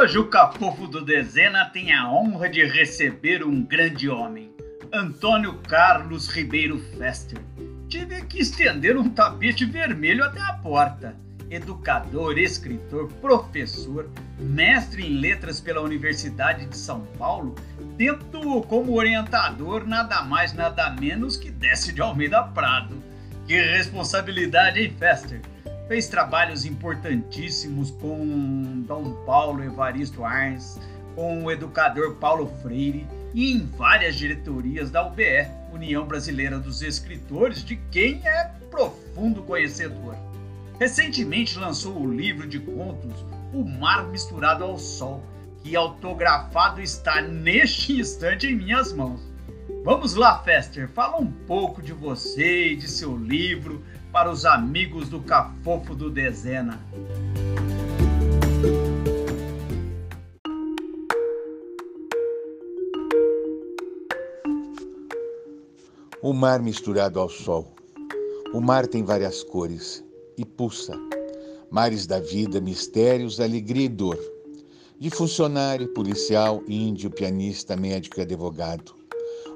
Hoje o Cafofo do Dezena tem a honra de receber um grande homem, Antônio Carlos Ribeiro Fester. Tive que estender um tapete vermelho até a porta. Educador, escritor, professor, mestre em letras pela Universidade de São Paulo, tendo como orientador nada mais nada menos que Décio de Almeida Prado. Que responsabilidade, hein, Fester? Fez trabalhos importantíssimos com Dom Paulo Evaristo Arns, com o educador Paulo Freire e em várias diretorias da UBE, União Brasileira dos Escritores, de quem é profundo conhecedor. Recentemente lançou o livro de contos O Mar Misturado ao Sol, que autografado está neste instante em minhas mãos. Vamos lá, Fester, fala um pouco de você e de seu livro, para os amigos do Cafofo do Dezena. O mar misturado ao sol. O mar tem várias cores e pulsa. Mares da vida, mistérios, alegria e dor. De funcionário, policial, índio, pianista, médico e advogado.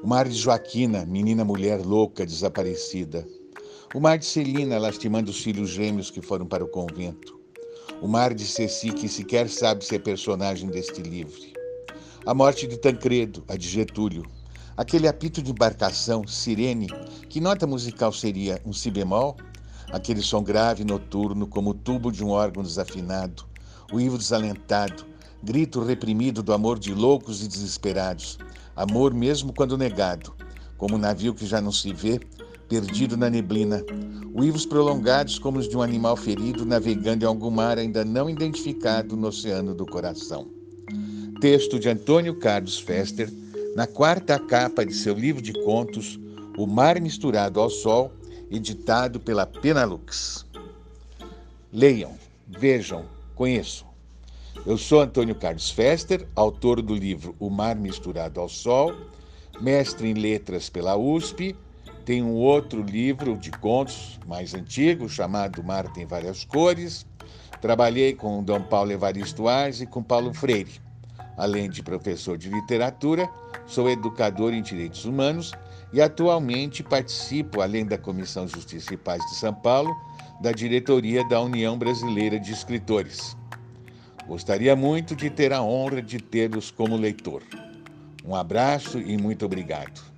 O mar de Joaquina, menina mulher louca, desaparecida o mar de Celina lastimando os filhos gêmeos que foram para o convento. O mar de Ceci que sequer sabe ser personagem deste livro. A morte de Tancredo, a de Getúlio. Aquele apito de embarcação, sirene, que nota musical seria um si bemol? Aquele som grave noturno como o tubo de um órgão desafinado, o ivo desalentado, grito reprimido do amor de loucos e desesperados, amor mesmo quando negado, como um navio que já não se vê, perdido na neblina, uivos prolongados como os de um animal ferido navegando em algum mar ainda não identificado no oceano do coração. Texto de Antônio Carlos Fester, na quarta capa de seu livro de contos, O Mar Misturado ao Sol, editado pela Penalux. Leiam, vejam, conheçam. Eu sou Antônio Carlos Fester, autor do livro O Mar Misturado ao Sol, mestre em letras pela USP, tem um outro livro de contos mais antigo, chamado Mar Tem Várias Cores. Trabalhei com Dom Paulo Evaristo Ars e com Paulo Freire. Além de professor de literatura, sou educador em direitos humanos e atualmente participo, além da Comissão Justiça e Paz de São Paulo, da diretoria da União Brasileira de Escritores. Gostaria muito de ter a honra de tê-los como leitor. Um abraço e muito obrigado.